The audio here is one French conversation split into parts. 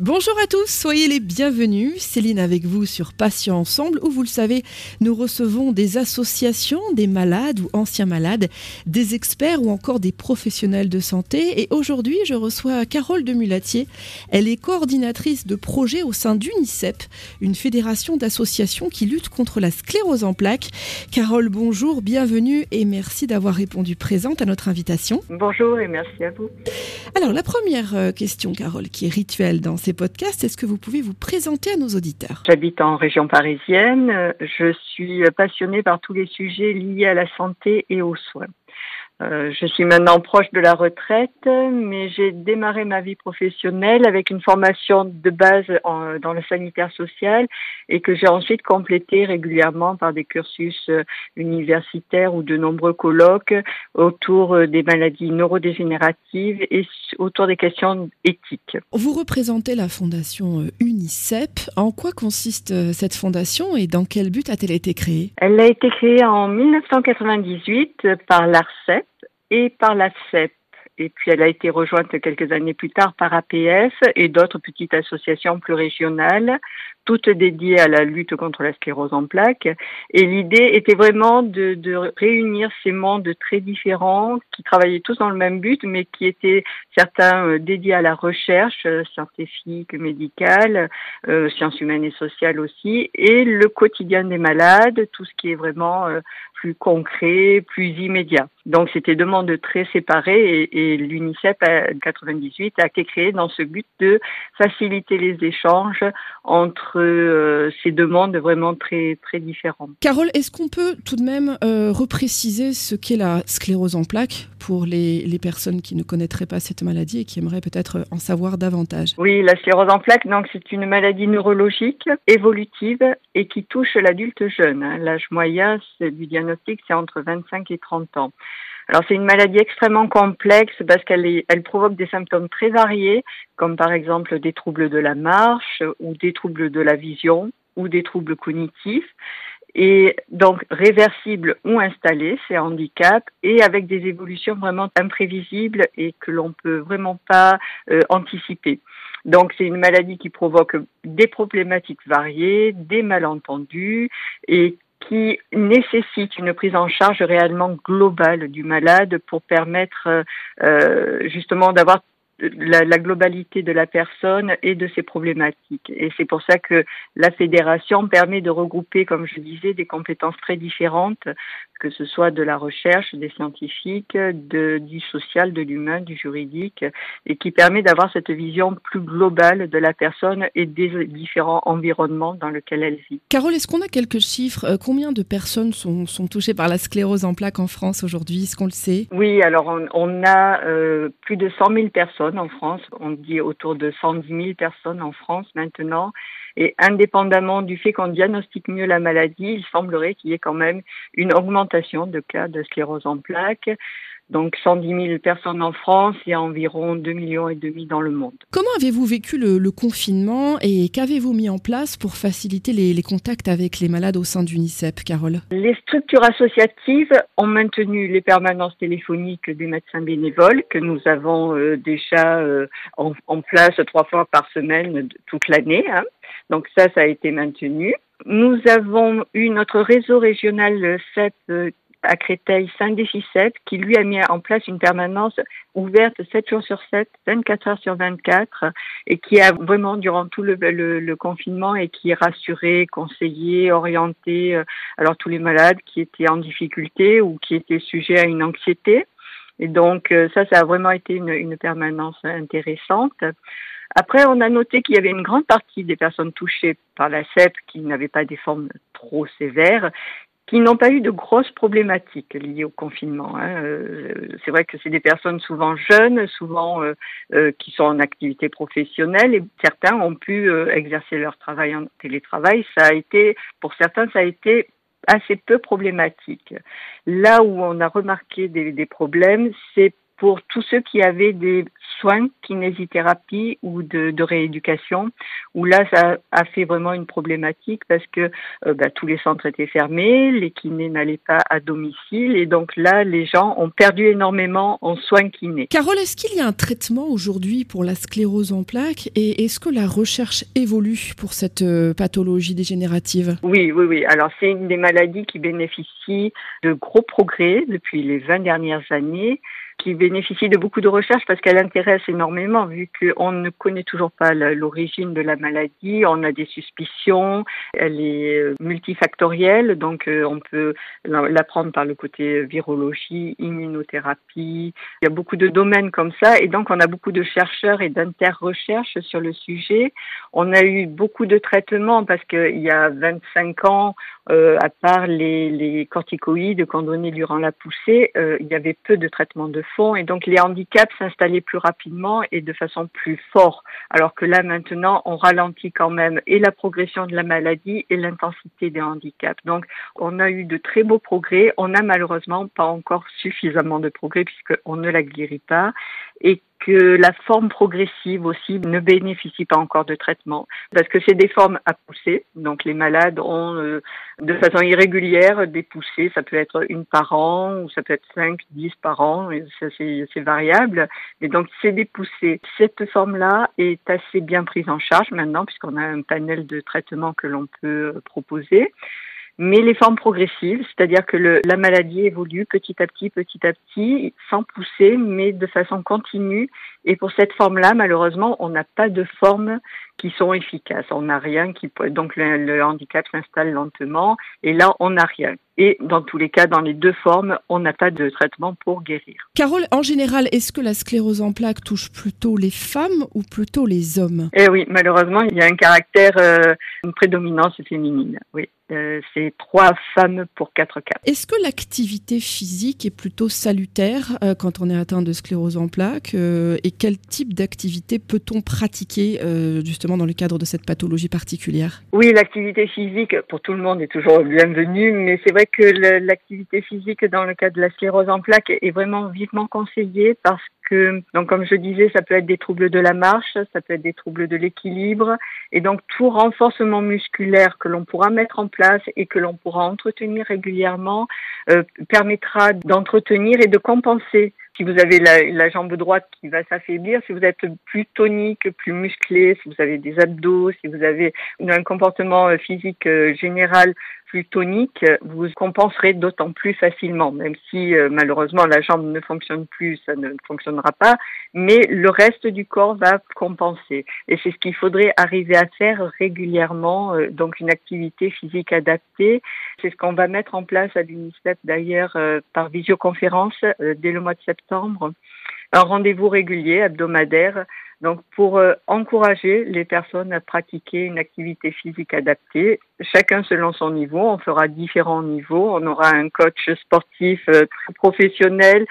Bonjour à tous, soyez les bienvenus. Céline avec vous sur Patients Ensemble, où vous le savez, nous recevons des associations, des malades ou anciens malades, des experts ou encore des professionnels de santé. Et aujourd'hui, je reçois Carole de Mulatier. Elle est coordinatrice de projet au sein d'UNICEP, une fédération d'associations qui lutte contre la sclérose en plaques. Carole, bonjour, bienvenue et merci d'avoir répondu présente à notre invitation. Bonjour et merci à vous. Alors, la première euh, question, Carole, qui est rituelle dans ces podcasts, est-ce que vous pouvez vous présenter à nos auditeurs? J'habite en région parisienne. Je suis passionnée par tous les sujets liés à la santé et aux soins. Euh, je suis maintenant proche de la retraite, mais j'ai démarré ma vie professionnelle avec une formation de base en, dans le sanitaire social et que j'ai ensuite complété régulièrement par des cursus euh, universitaires ou de nombreux colloques autour euh, des maladies neurodégénératives et autour des questions éthiques. Vous représentez la fondation UNICEP. En quoi consiste cette fondation et dans quel but a-t-elle été créée? Elle a été créée en 1998 par l'ARCEP et par la CEP. Et puis elle a été rejointe quelques années plus tard par APF et d'autres petites associations plus régionales toutes dédiées à la lutte contre la sclérose en plaques. Et l'idée était vraiment de, réunir ces mondes très différents qui travaillaient tous dans le même but, mais qui étaient certains euh, dédiés à la recherche euh, scientifique, médicale, euh, sciences humaines et sociales aussi, et le quotidien des malades, tout ce qui est vraiment plus concret, plus immédiat. Donc c'était deux mondes très séparés et, et l'UNICEF en 98 a été créé dans ce but de faciliter les échanges entre euh, ces deux mondes vraiment très très différents. Carole, est-ce qu'on peut tout de même euh, repréciser ce qu'est la sclérose en plaques pour les, les, personnes qui ne connaîtraient pas cette maladie et qui aimeraient peut-être en savoir davantage? Oui, la sclérose en plaques, donc c'est une maladie neurologique évolutive et qui touche l'adulte jeune. Hein. L'âge moyen du diagnostic, c'est entre 25 et 30 ans. Alors c'est une maladie extrêmement complexe parce qu'elle elle provoque des symptômes très variés, comme par exemple des troubles de la marche ou des troubles de la vision ou des troubles cognitifs. Et donc réversible ou installé, c'est handicap, et avec des évolutions vraiment imprévisibles et que l'on peut vraiment pas euh, anticiper. Donc c'est une maladie qui provoque des problématiques variées, des malentendus et qui nécessite une prise en charge réellement globale du malade pour permettre euh, justement d'avoir la, la, globalité de la personne et de ses problématiques. Et c'est pour ça que la fédération permet de regrouper, comme je disais, des compétences très différentes, que ce soit de la recherche, des scientifiques, de, du social, de l'humain, du juridique, et qui permet d'avoir cette vision plus globale de la personne et des différents environnements dans lesquels elle vit. Carole, est-ce qu'on a quelques chiffres euh, Combien de personnes sont, sont, touchées par la sclérose en plaques en France aujourd'hui Est-ce qu'on le sait? Oui, alors on, on a euh, plus de 100 000 personnes en France. On dit autour de 110 000 personnes en France maintenant. Et indépendamment du fait qu'on diagnostique mieux la maladie, il semblerait qu'il y ait quand même une augmentation de cas de sclérose en plaques. Donc 110 000 personnes en France et environ 2 millions et demi dans le monde. Comment avez-vous vécu le, le confinement et qu'avez-vous mis en place pour faciliter les, les, contacts avec les malades au sein d'UNICEF, Carole? Les structures associatives ont maintenu les permanences téléphoniques des médecins bénévoles que nous avons euh, déjà euh, en, en, place trois fois par semaine toute l'année. Hein. Donc ça, ça a été maintenu. Nous avons eu notre réseau régional CEP à Créteil, Saint-Défi-7, qui lui a mis en place une permanence ouverte 7 jours sur 7, 24 heures sur 24, et qui a vraiment, durant tout le confinement, et qui rassuré, conseillé, orienté, euh, alors tous les malades qui étaient en difficulté ou qui étaient sujets à une anxiété. Et donc, euh, ça, ça a vraiment été une, une permanence intéressante. Après, on a noté qu'il y avait une grande partie des personnes touchées par la CEP qui n'avaient pas des formes trop sévères, qui n'ont pas eu de grosses problématiques liées au confinement. Hein. C'est vrai que c'est des personnes souvent jeunes, souvent euh, euh, qui sont en activité professionnelle, et certains ont pu euh, exercer leur travail en télétravail. Ça a été, pour certains, ça a été assez peu problématique. Là où on a remarqué des, des problèmes, c'est pour tous ceux qui avaient des soins, kinésithérapie ou de, de rééducation, où là, ça a fait vraiment une problématique parce que euh, bah, tous les centres étaient fermés, les kinés n'allaient pas à domicile, et donc là, les gens ont perdu énormément en soins kinés. Carole, est-ce qu'il y a un traitement aujourd'hui pour la sclérose en plaques et est-ce que la recherche évolue pour cette euh, pathologie dégénérative? Oui, oui, oui. Alors, c'est une des maladies qui bénéficie de gros progrès depuis les 20 dernières années qui bénéficie de beaucoup de recherches parce qu'elle intéresse énormément vu qu'on ne connaît toujours pas l'origine de la maladie, on a des suspicions, elle est euh, multifactorielle, donc euh, on peut l'apprendre par le côté virologie, immunothérapie, il y a beaucoup de domaines comme ça et donc on a beaucoup de chercheurs et d'inter-recherches sur le sujet. On a eu beaucoup de traitements parce qu'il y a 25 ans, euh, à part les, les corticoïdes qu'on donnait durant la poussée, euh, il y avait peu de traitements de fond et donc les handicaps s'installaient plus rapidement et de façon plus forte. Alors que là maintenant, on ralentit quand même et la progression de la maladie et l'intensité des handicaps. Donc on a eu de très beaux progrès. On n'a malheureusement pas encore suffisamment de progrès puisqu'on ne la guérit pas et que la forme progressive aussi ne bénéficie pas encore de traitement parce que c'est des formes à pousser. Donc les malades ont euh, de façon irrégulière des poussées. Ça peut être une par an ou ça peut être cinq, dix par an. C'est variable. Et donc c'est des poussées. Cette forme-là est assez bien prise en charge maintenant puisqu'on a un panel de traitements que l'on peut proposer mais les formes progressives, c'est-à-dire que le, la maladie évolue petit à petit, petit à petit, sans pousser, mais de façon continue. Et pour cette forme-là, malheureusement, on n'a pas de formes qui sont efficaces. On n'a rien qui donc le, le handicap s'installe lentement, et là, on n'a rien. Et dans tous les cas, dans les deux formes, on n'a pas de traitement pour guérir. Carole, en général, est-ce que la sclérose en plaques touche plutôt les femmes ou plutôt les hommes? Eh oui, malheureusement, il y a un caractère, euh, une prédominance féminine. Oui. Euh, c'est trois femmes pour quatre cas. Est-ce que l'activité physique est plutôt salutaire euh, quand on est atteint de sclérose en plaques Et quel type d'activité peut-on pratiquer euh, justement dans le cadre de cette pathologie particulière? Oui, l'activité physique pour tout le monde est toujours bienvenue, mais c'est vrai que l'activité physique dans le cas de la sclérose en plaques est vraiment vivement conseillée parce que, donc comme je disais, ça peut être des troubles de la marche, ça peut être des troubles de l'équilibre, et donc tout renforcement musculaire que l'on pourra mettre en place et que l'on pourra entretenir régulièrement euh, permettra d'entretenir et de compenser si vous avez la, jambe droite qui va s'affaiblir, si vous êtes plus tonique, plus musclé, si vous avez des abdos, si vous avez un comportement euh, physique euh, général plus tonique, vous compenserez d'autant plus facilement, même si euh, malheureusement la jambe ne fonctionne plus, ça ne fonctionnera pas, mais le reste du corps va compenser. Et c'est ce qu'il faudrait arriver à faire régulièrement, euh, donc une activité physique adaptée. C'est ce qu'on va mettre en place à l'UNICEF d'ailleurs euh, par visioconférence dès le mois de septembre. Un rendez-vous régulier, hebdomadaire, donc, pour euh, encourager les personnes à pratiquer une activité physique adaptée, chacun selon son niveau, on fera différents niveaux. On aura un coach sportif euh, professionnel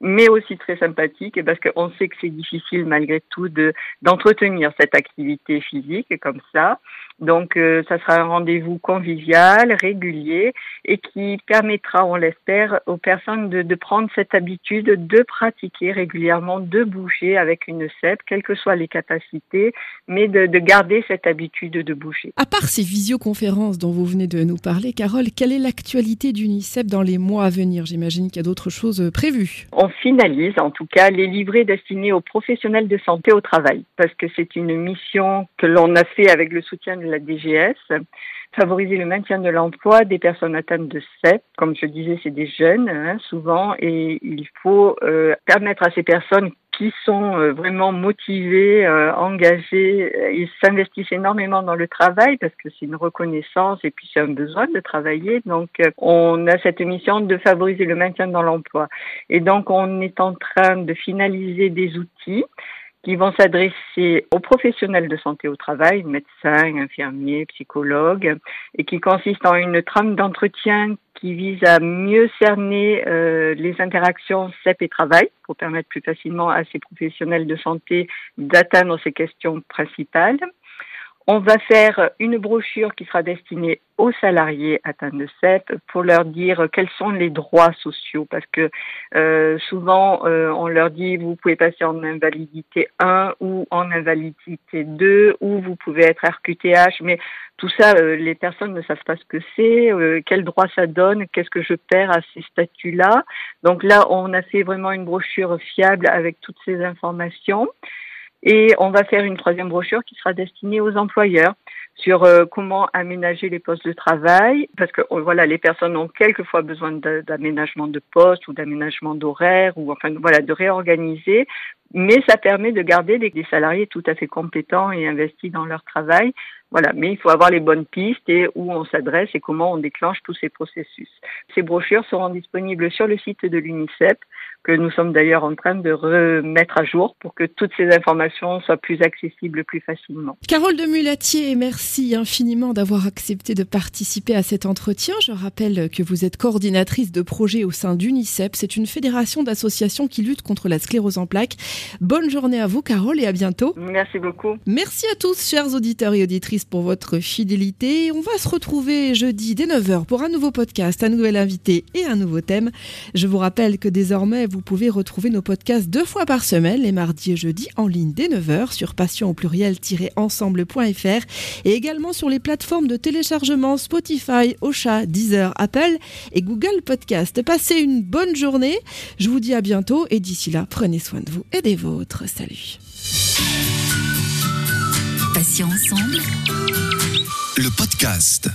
mais aussi très sympathique parce qu'on sait que c'est difficile malgré tout de d'entretenir cette activité physique comme ça. Donc euh, ça sera un rendez-vous convivial, régulier et qui permettra, on l'espère, aux personnes de, prendre cette habitude de pratiquer régulièrement, de bouger avec une CEP, quelles que soient les capacités, mais de, de garder cette habitude de bouger. À part ces visioconférences dont vous venez de nous parler, Carole, quelle est l'actualité d'UNICEF dans les mois à venir? J'imagine qu'il y a d'autres choses prévues. Finalise en tout cas les livrets destinés aux professionnels de santé au travail parce que c'est une mission que l'on a fait avec le soutien de la DGS favoriser le maintien de l'emploi des personnes atteintes de CEP. Comme je disais, c'est des jeunes hein, souvent et il faut euh, permettre à ces personnes qui sont euh, vraiment motivés, euh, engagés, ils s'investissent énormément dans le travail parce que c'est une reconnaissance et puis c'est un besoin de travailler. Donc euh, on a cette mission de favoriser le maintien dans l'emploi. Et donc on est en train de finaliser des outils qui vont s'adresser aux professionnels de santé au travail, médecins, infirmiers, psychologues, et qui consistent en une trame d'entretien qui vise à mieux cerner euh, les interactions CEP et travail pour permettre plus facilement à ces professionnels de santé d'atteindre ces questions principales. On va faire une brochure qui sera destinée aux salariés atteints de CEP pour leur dire quels sont les droits sociaux. Parce que euh, souvent euh, on leur dit vous pouvez passer en invalidité 1 ou en invalidité 2 ou vous pouvez être RQTH mais tout ça euh, les personnes ne savent pas ce que c'est euh, quel droit ça donne qu'est-ce que je perds à ces statuts là donc là on a fait vraiment une brochure fiable avec toutes ces informations et on va faire une troisième brochure qui sera destinée aux employeurs sur euh, comment aménager les postes de travail, parce que oh, voilà, les personnes ont quelquefois besoin d'aménagement de, postes ou d'aménagement d'horaire ou enfin voilà de réorganiser, mais ça permet de garder des, des, salariés tout à fait compétents et investis dans leur travail. Voilà, mais il faut avoir les bonnes pistes et où on s'adresse et comment on déclenche tous ces processus. Ces brochures seront disponibles sur le site de l'UNICEF que nous sommes d'ailleurs en train de remettre à jour pour que toutes ces informations soient plus accessibles plus facilement. Carole de Mulatier, merci infiniment d'avoir accepté de participer à cet entretien. Je rappelle que vous êtes coordinatrice de projet au sein d'UNICEF. C'est une fédération d'associations qui lutte contre la sclérose en plaques. Bonne journée à vous, Carole, et à bientôt. Merci beaucoup. Merci à tous, chers auditeurs et auditrices, pour votre fidélité. On va se retrouver jeudi dès 9h pour un nouveau podcast, un nouvel invité et un nouveau thème. Je vous rappelle que désormais, vous pouvez retrouver nos podcasts deux fois par semaine, les mardis et jeudis, en ligne dès 9h sur passion au pluriel-ensemble.fr et également sur les plateformes de téléchargement Spotify, Ocha, Deezer, Apple et Google Podcast. Passez une bonne journée. Je vous dis à bientôt et d'ici là, prenez soin de vous et des vôtres. Salut. Passion ensemble. Le podcast.